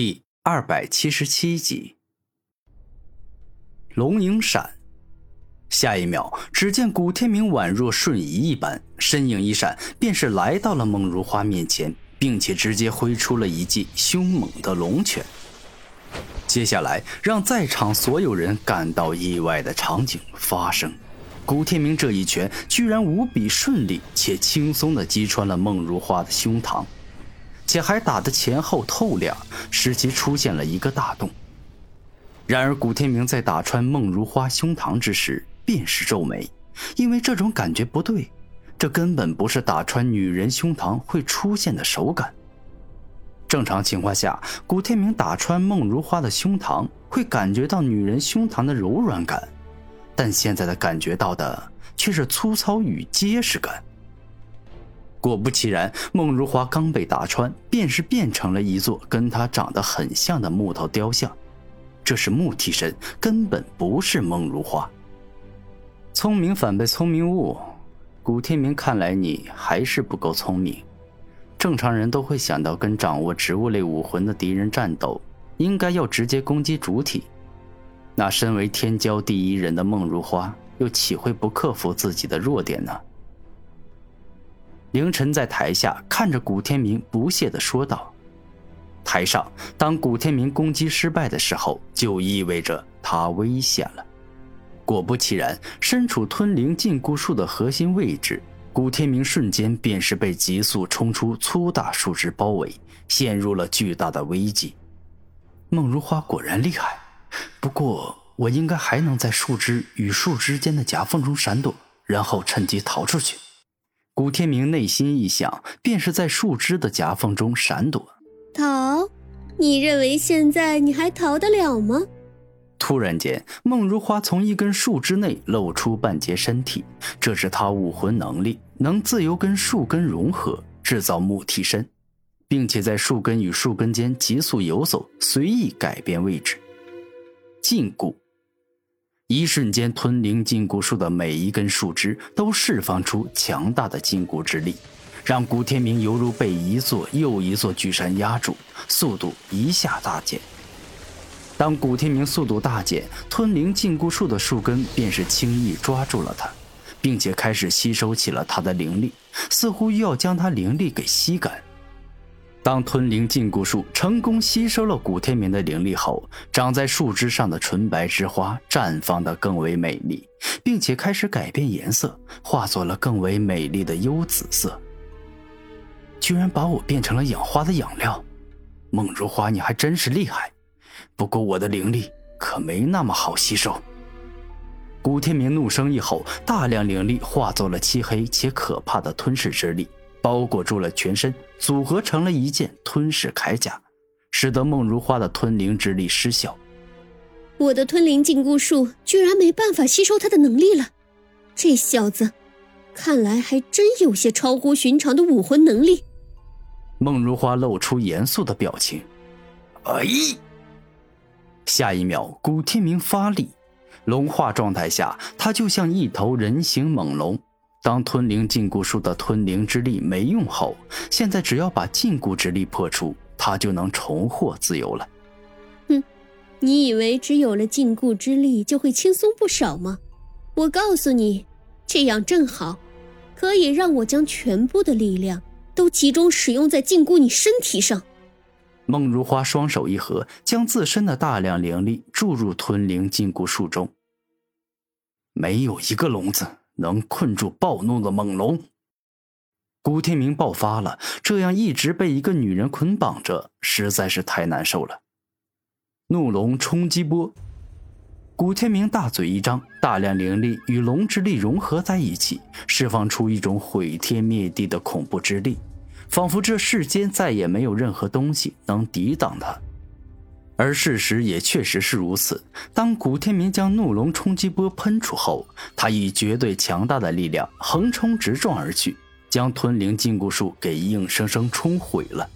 第二百七十七集，龙影闪。下一秒，只见古天明宛若瞬移一般，身影一闪，便是来到了孟如花面前，并且直接挥出了一记凶猛的龙拳。接下来，让在场所有人感到意外的场景发生：古天明这一拳居然无比顺利且轻松地击穿了孟如花的胸膛。且还打得前后透亮，使其出现了一个大洞。然而，古天明在打穿孟如花胸膛之时，便是皱眉，因为这种感觉不对，这根本不是打穿女人胸膛会出现的手感。正常情况下，古天明打穿孟如花的胸膛，会感觉到女人胸膛的柔软感，但现在的感觉到的却是粗糙与结实感。果不其然，孟如花刚被打穿，便是变成了一座跟她长得很像的木头雕像。这是木替身，根本不是孟如花。聪明反被聪明误，古天明，看来你还是不够聪明。正常人都会想到跟掌握植物类武魂的敌人战斗，应该要直接攻击主体。那身为天骄第一人的孟如花，又岂会不克服自己的弱点呢？凌晨在台下看着古天明，不屑地说道：“台上，当古天明攻击失败的时候，就意味着他危险了。”果不其然，身处吞灵禁锢术的核心位置，古天明瞬间便是被急速冲出粗大树枝包围，陷入了巨大的危机。孟如花果然厉害，不过我应该还能在树枝与树枝间的夹缝中闪躲，然后趁机逃出去。古天明内心一想，便是在树枝的夹缝中闪躲。逃？你认为现在你还逃得了吗？突然间，孟如花从一根树枝内露出半截身体，这是她武魂能力，能自由跟树根融合，制造木替身，并且在树根与树根间急速游走，随意改变位置。禁锢。一瞬间，吞灵禁锢术的每一根树枝都释放出强大的禁锢之力，让古天明犹如被一座又一座巨山压住，速度一下大减。当古天明速度大减，吞灵禁锢术的树根便是轻易抓住了他，并且开始吸收起了他的灵力，似乎又要将他灵力给吸干。当吞灵禁锢术成功吸收了古天明的灵力后，长在树枝上的纯白之花绽放的更为美丽，并且开始改变颜色，化作了更为美丽的幽紫色。居然把我变成了养花的养料，梦如花，你还真是厉害。不过我的灵力可没那么好吸收。古天明怒声一吼，大量灵力化作了漆黑且可怕的吞噬之力。包裹住了全身，组合成了一件吞噬铠甲，使得孟如花的吞灵之力失效。我的吞灵禁锢术居然没办法吸收他的能力了，这小子，看来还真有些超乎寻常的武魂能力。孟如花露出严肃的表情。哎！下一秒，古天明发力，龙化状态下，他就像一头人形猛龙。当吞灵禁锢术的吞灵之力没用后，现在只要把禁锢之力破除，他就能重获自由了。哼，你以为只有了禁锢之力就会轻松不少吗？我告诉你，这样正好，可以让我将全部的力量都集中使用在禁锢你身体上。孟如花双手一合，将自身的大量灵力注入吞灵禁锢术中。没有一个笼子。能困住暴怒的猛龙，古天明爆发了。这样一直被一个女人捆绑着，实在是太难受了。怒龙冲击波，古天明大嘴一张，大量灵力与龙之力融合在一起，释放出一种毁天灭地的恐怖之力，仿佛这世间再也没有任何东西能抵挡他。而事实也确实是如此。当古天明将怒龙冲击波喷出后，他以绝对强大的力量横冲直撞而去，将吞灵禁锢术给硬生生冲毁了。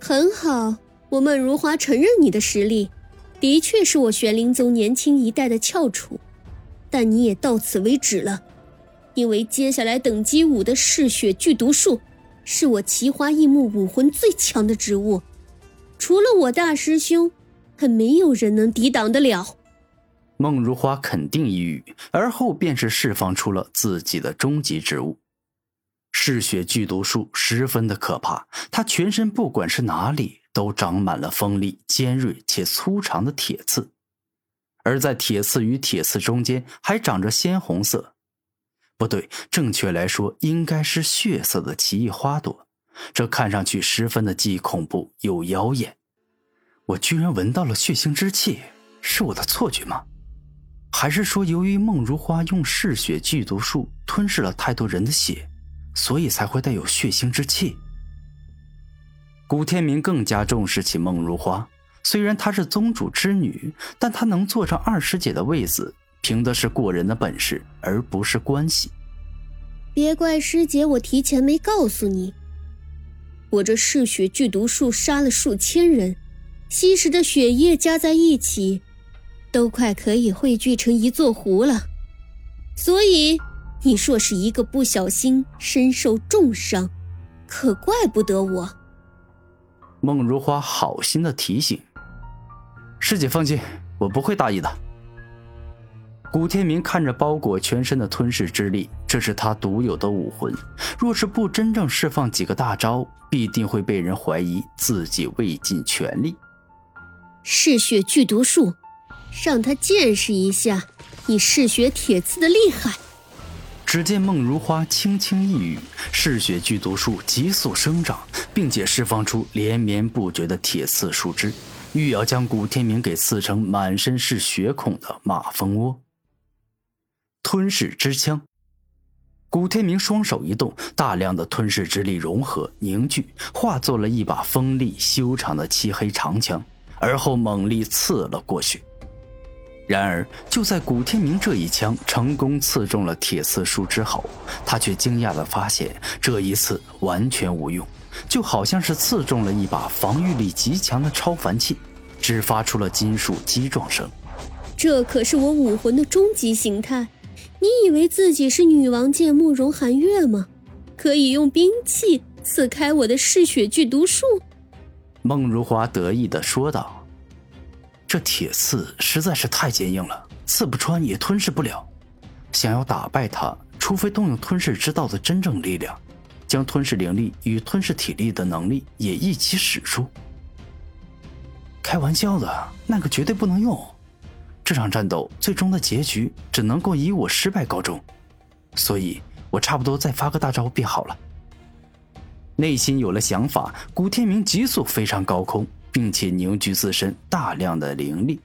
很好，我孟如花承认你的实力，的确是我玄灵宗年轻一代的翘楚，但你也到此为止了，因为接下来等级五的嗜血剧毒术，是我奇花异木武魂最强的植物。除了我大师兄，还没有人能抵挡得了。孟如花肯定一语，而后便是释放出了自己的终极之物——嗜血剧毒术，十分的可怕。他全身不管是哪里，都长满了锋利、尖锐且粗长的铁刺，而在铁刺与铁刺中间还长着鲜红色，不对，正确来说应该是血色的奇异花朵。这看上去十分的既恐怖又妖艳。我居然闻到了血腥之气，是我的错觉吗？还是说，由于孟如花用嗜血剧毒术吞噬了太多人的血，所以才会带有血腥之气？古天明更加重视起孟如花。虽然她是宗主之女，但她能坐上二师姐的位子，凭的是过人的本事，而不是关系。别怪师姐，我提前没告诉你。我这嗜血剧毒术杀了数千人，吸食的血液加在一起。都快可以汇聚成一座湖了，所以你若是一个不小心身受重伤，可怪不得我。孟如花好心的提醒：“师姐放心，我不会大意的。”古天明看着包裹全身的吞噬之力，这是他独有的武魂，若是不真正释放几个大招，必定会被人怀疑自己未尽全力。嗜血剧毒术。让他见识一下你嗜血铁刺的厉害。只见孟如花轻轻一语，嗜血剧毒术急速生长，并且释放出连绵不绝的铁刺树枝，欲要将古天明给刺成满身是血孔的马蜂窝。吞噬之枪，古天明双手一动，大量的吞噬之力融合凝聚，化作了一把锋利修长的漆黑长枪，而后猛力刺了过去。然而，就在古天明这一枪成功刺中了铁刺树之后，他却惊讶地发现，这一次完全无用，就好像是刺中了一把防御力极强的超凡器，只发出了金属击撞声。这可是我武魂的终极形态，你以为自己是女王剑慕容寒月吗？可以用兵器刺开我的嗜血剧毒术？孟如花得意的说道。这铁刺实在是太坚硬了，刺不穿也吞噬不了。想要打败它，除非动用吞噬之道的真正力量，将吞噬灵力与吞噬体力的能力也一起使出。开玩笑的，那个绝对不能用。这场战斗最终的结局只能够以我失败告终，所以我差不多再发个大招便好了。内心有了想法，古天明急速飞上高空。并且凝聚自身大量的灵力。